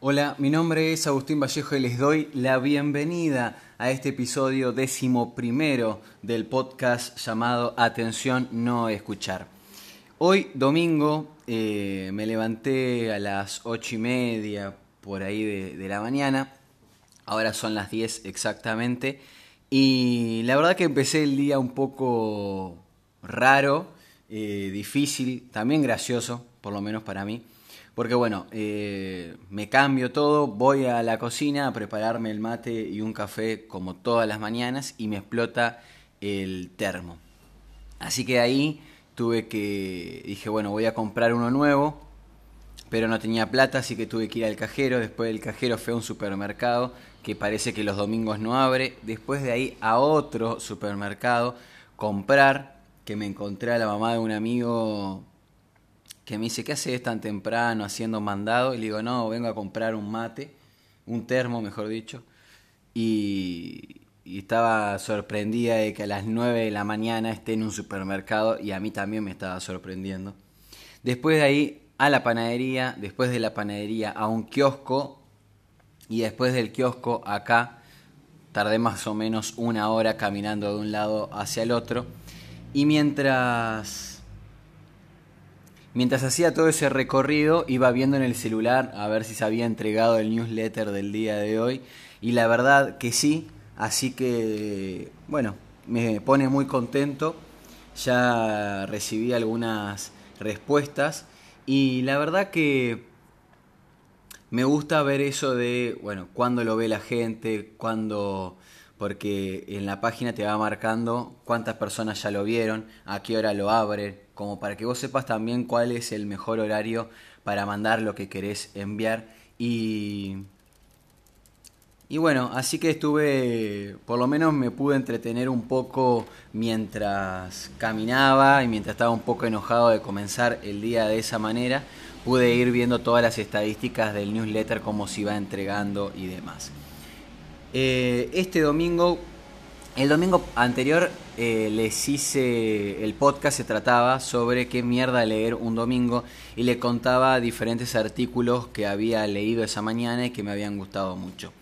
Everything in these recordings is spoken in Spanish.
Hola, mi nombre es Agustín Vallejo y les doy la bienvenida a este episodio décimo primero del podcast llamado Atención No Escuchar. Hoy, domingo, eh, me levanté a las ocho y media por ahí de, la mañana. Ahora son las 10 exactamente. Y la verdad que empecé el día un poco raro, eh, difícil, también gracioso, por lo menos para mí. Porque bueno, eh, me cambio todo, voy a la cocina a prepararme el mate y un café como todas las mañanas y me explota el termo. Así que ahí tuve que, dije, bueno, voy a comprar uno nuevo, pero no tenía plata, así que tuve que ir al cajero. Después del cajero fue a un supermercado que parece que los domingos no abre. Después de ahí a otro supermercado, comprar, que me encontré a la mamá de un amigo que me dice, ¿qué haces tan temprano haciendo mandado? Y le digo, no, vengo a comprar un mate, un termo, mejor dicho. Y, estaba sorprendida de que a las 9 de la mañana esté en un supermercado y a mí también me estaba sorprendiendo. Después de ahí a la panadería, después de la panadería a un kiosco y después del kiosco acá tardé más o menos una hora caminando de un lado hacia el otro. Y mientras Mientras hacía todo ese recorrido, iba viendo en el celular a ver si se había entregado el newsletter del día de hoy. Y la verdad que sí, así que, bueno, me pone muy contento. Ya recibí algunas respuestas y la verdad que me gusta ver eso de, bueno, cuándo lo ve la gente, cuándo porque en la página te va marcando cuántas personas ya lo vieron, a qué hora lo abre, como para que vos sepas también cuál es el mejor horario para mandar lo que querés enviar y y bueno, así que estuve, por lo menos me pude entretener un poco mientras caminaba y mientras estaba un poco enojado de comenzar el día de esa manera, pude ir viendo todas las estadísticas del newsletter, cómo se iba entregando y demás. Eh, este domingo, el domingo anterior eh, les hice el podcast, se trataba sobre qué mierda leer un domingo y le contaba diferentes artículos que había leído esa mañana y que me habían gustado mucho.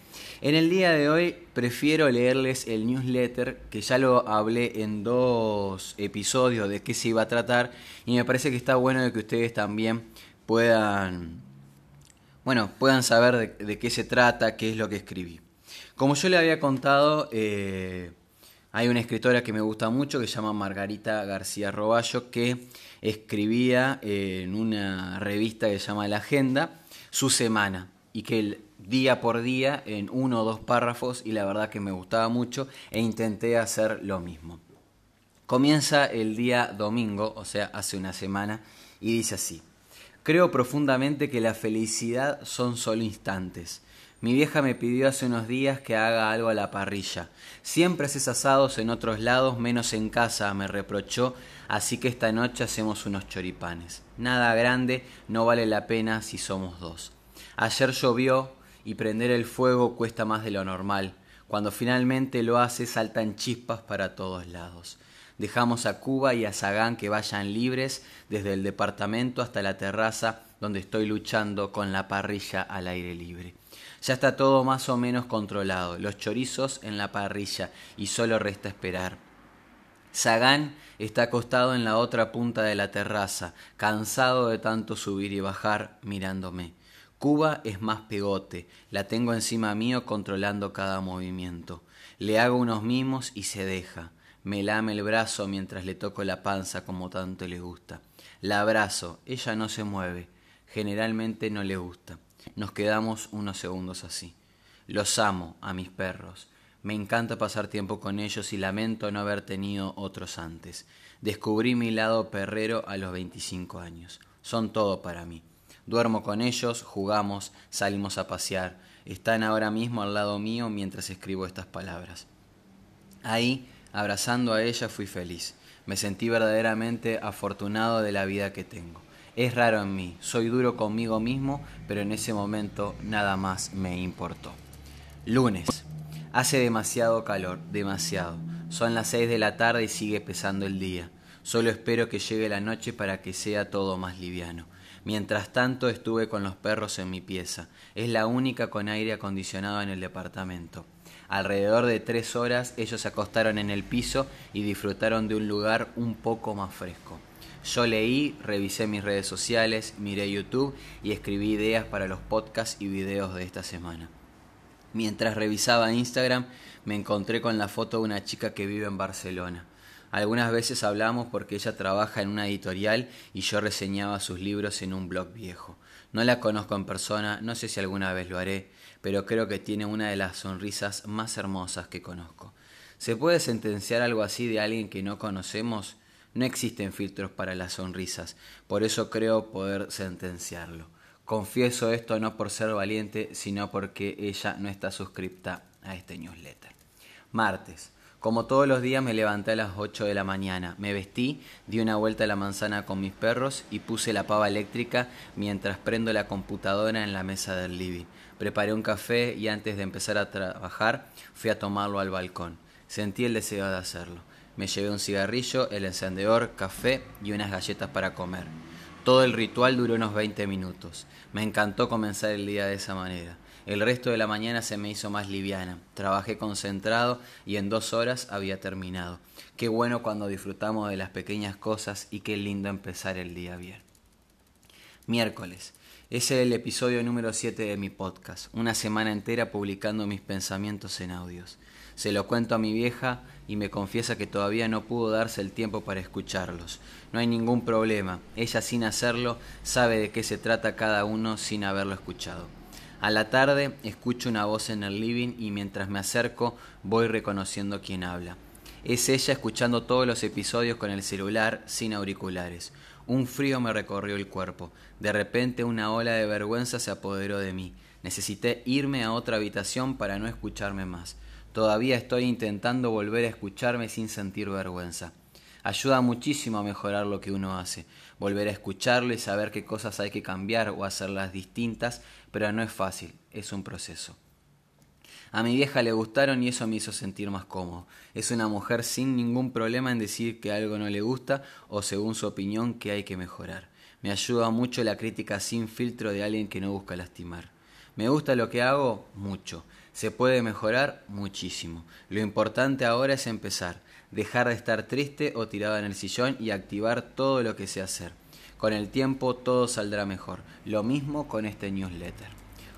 En el día de hoy prefiero leerles el newsletter, que ya lo hablé en dos episodios de qué se iba a tratar, y me parece que está bueno de que ustedes también puedan, bueno, puedan saber de qué se trata, qué es lo que escribí. Como yo le había contado, eh, hay una escritora que me gusta mucho que se llama Margarita García Roballo que escribía en una revista que se llama La Agenda su semana y que día por día en uno o dos párrafos y la verdad que me gustaba mucho e intenté hacer lo mismo. Comienza el día domingo, o sea, hace una semana, y dice así. Creo profundamente que la felicidad son solo instantes. Mi vieja me pidió hace unos días que haga algo a la parrilla. Siempre haces asados en otros lados, menos en casa, me reprochó, así que esta noche hacemos unos choripanes. Nada grande, no vale la pena si somos dos. Ayer llovió y prender el fuego cuesta más de lo normal. Cuando finalmente lo hace saltan chispas para todos lados. Dejamos a Cuba y a Sagán que vayan libres desde el departamento hasta la terraza donde estoy luchando con la parrilla al aire libre. Ya está todo más o menos controlado, los chorizos en la parrilla y solo resta esperar. Sagán está acostado en la otra punta de la terraza, cansado de tanto subir y bajar, mirándome. Cuba es más pegote, la tengo encima mío controlando cada movimiento. Le hago unos mimos y se deja. Me lame el brazo mientras le toco la panza como tanto le gusta. La abrazo, ella no se mueve, generalmente no le gusta. Nos quedamos unos segundos así. Los amo a mis perros. Me encanta pasar tiempo con ellos y lamento no haber tenido otros antes. Descubrí mi lado perrero a los 25 años. Son todo para mí. Duermo con ellos, jugamos, salimos a pasear. Están ahora mismo al lado mío mientras escribo estas palabras. Ahí, abrazando a ella, fui feliz. Me sentí verdaderamente afortunado de la vida que tengo. Es raro en mí, soy duro conmigo mismo, pero en ese momento nada más me importó. Lunes. Hace demasiado calor, demasiado. Son las seis de la tarde y sigue pesando el día. Solo espero que llegue la noche para que sea todo más liviano. Mientras tanto estuve con los perros en mi pieza. Es la única con aire acondicionado en el departamento. Alrededor de tres horas ellos se acostaron en el piso y disfrutaron de un lugar un poco más fresco. Yo leí, revisé mis redes sociales, miré YouTube y escribí ideas para los podcasts y videos de esta semana. Mientras revisaba Instagram me encontré con la foto de una chica que vive en Barcelona. Algunas veces hablamos porque ella trabaja en una editorial y yo reseñaba sus libros en un blog viejo. No la conozco en persona, no sé si alguna vez lo haré, pero creo que tiene una de las sonrisas más hermosas que conozco. ¿Se puede sentenciar algo así de alguien que no conocemos? No existen filtros para las sonrisas, por eso creo poder sentenciarlo. Confieso esto no por ser valiente, sino porque ella no está suscripta a este newsletter. Martes. Como todos los días me levanté a las 8 de la mañana, me vestí, di una vuelta a la manzana con mis perros y puse la pava eléctrica mientras prendo la computadora en la mesa del living. Preparé un café y antes de empezar a trabajar fui a tomarlo al balcón. Sentí el deseo de hacerlo. Me llevé un cigarrillo, el encendedor, café y unas galletas para comer. Todo el ritual duró unos 20 minutos. Me encantó comenzar el día de esa manera. El resto de la mañana se me hizo más liviana. Trabajé concentrado y en dos horas había terminado. Qué bueno cuando disfrutamos de las pequeñas cosas y qué lindo empezar el día bien. Miércoles. Ese es el episodio número 7 de mi podcast. Una semana entera publicando mis pensamientos en audios. Se lo cuento a mi vieja y me confiesa que todavía no pudo darse el tiempo para escucharlos. No hay ningún problema. Ella sin hacerlo sabe de qué se trata cada uno sin haberlo escuchado. A la tarde escucho una voz en el living y mientras me acerco voy reconociendo quién habla. Es ella escuchando todos los episodios con el celular sin auriculares. Un frío me recorrió el cuerpo. De repente una ola de vergüenza se apoderó de mí. Necesité irme a otra habitación para no escucharme más. Todavía estoy intentando volver a escucharme sin sentir vergüenza. Ayuda muchísimo a mejorar lo que uno hace volver a escucharlo y saber qué cosas hay que cambiar o hacerlas distintas, pero no es fácil, es un proceso. A mi vieja le gustaron y eso me hizo sentir más cómodo. Es una mujer sin ningún problema en decir que algo no le gusta o según su opinión que hay que mejorar. Me ayuda mucho la crítica sin filtro de alguien que no busca lastimar. ¿Me gusta lo que hago? Mucho. ¿Se puede mejorar? Muchísimo. Lo importante ahora es empezar dejar de estar triste o tirado en el sillón y activar todo lo que sé hacer. Con el tiempo todo saldrá mejor. Lo mismo con este newsletter.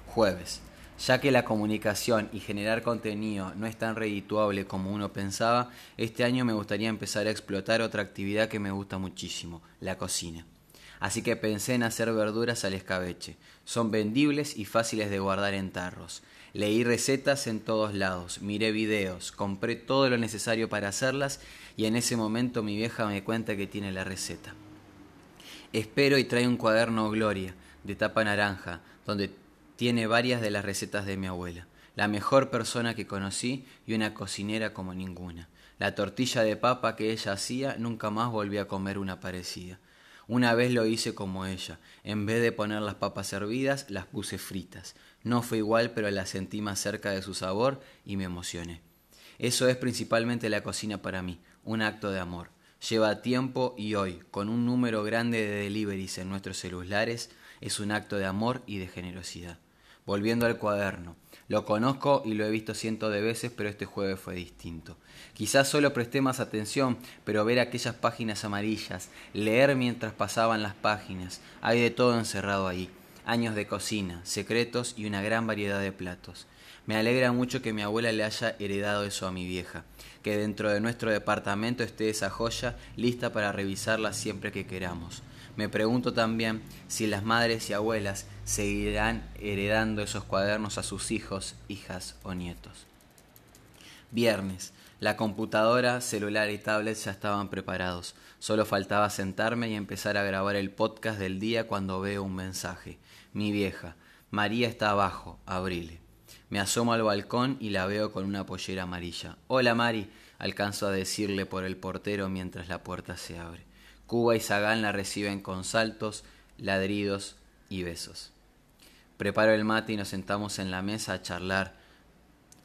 Jueves. Ya que la comunicación y generar contenido no es tan redituable como uno pensaba, este año me gustaría empezar a explotar otra actividad que me gusta muchísimo, la cocina. Así que pensé en hacer verduras al escabeche. Son vendibles y fáciles de guardar en tarros. Leí recetas en todos lados, miré videos, compré todo lo necesario para hacerlas y en ese momento mi vieja me cuenta que tiene la receta. Espero y trae un cuaderno Gloria, de tapa naranja, donde tiene varias de las recetas de mi abuela, la mejor persona que conocí y una cocinera como ninguna. La tortilla de papa que ella hacía nunca más volví a comer una parecida. Una vez lo hice como ella. En vez de poner las papas hervidas, las puse fritas. No fue igual, pero la sentí más cerca de su sabor y me emocioné. Eso es principalmente la cocina para mí, un acto de amor. Lleva tiempo y hoy, con un número grande de deliveries en nuestros celulares, es un acto de amor y de generosidad. Volviendo al cuaderno, lo conozco y lo he visto cientos de veces, pero este jueves fue distinto. Quizás solo presté más atención, pero ver aquellas páginas amarillas, leer mientras pasaban las páginas, hay de todo encerrado ahí. Años de cocina, secretos y una gran variedad de platos. Me alegra mucho que mi abuela le haya heredado eso a mi vieja, que dentro de nuestro departamento esté esa joya lista para revisarla siempre que queramos. Me pregunto también si las madres y abuelas seguirán heredando esos cuadernos a sus hijos, hijas o nietos. Viernes. La computadora, celular y tablet ya estaban preparados. Solo faltaba sentarme y empezar a grabar el podcast del día cuando veo un mensaje. Mi vieja. María está abajo. Abrile. Me asomo al balcón y la veo con una pollera amarilla. Hola Mari, alcanzo a decirle por el portero mientras la puerta se abre. Cuba y Zagán la reciben con saltos, ladridos y besos. Preparo el mate y nos sentamos en la mesa a charlar,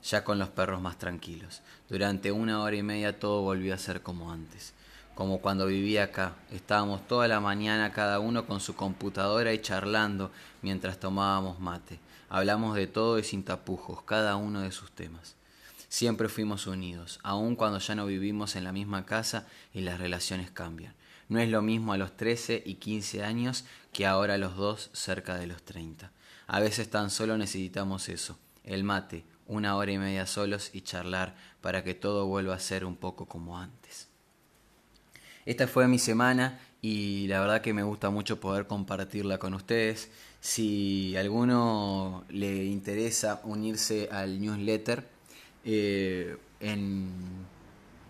ya con los perros más tranquilos. Durante una hora y media todo volvió a ser como antes. como cuando vivía acá. Estábamos toda la mañana cada uno con su computadora y charlando mientras tomábamos mate. Hablamos de todo y sin tapujos, cada uno de sus temas. Siempre fuimos unidos, aun cuando ya no vivimos en la misma casa y las relaciones cambian. No es lo mismo a los 13 y 15 años que ahora a los dos cerca de los 30. A veces tan solo necesitamos eso, el mate, una hora y media solos y charlar para que todo vuelva a ser un poco como antes. Esta fue mi semana y la verdad que me gusta mucho poder compartirla con ustedes. Si a alguno le interesa unirse al newsletter, eh, en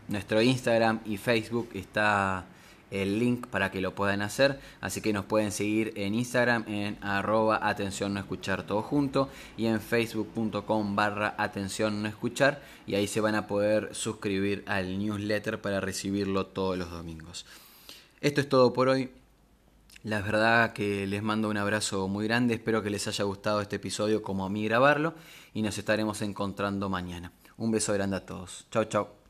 nuestro Instagram y Facebook está el link para que lo puedan hacer. Así que nos pueden seguir en Instagram en arroba atención no escuchar todo junto y en facebook.com barra atención no escuchar y ahí se van a poder suscribir al newsletter para recibirlo todos los domingos. Esto es todo por hoy. La verdad que les mando un abrazo muy grande, espero que les haya gustado este episodio como a mí grabarlo y nos estaremos encontrando mañana. Un beso grande a todos. Chao, chao.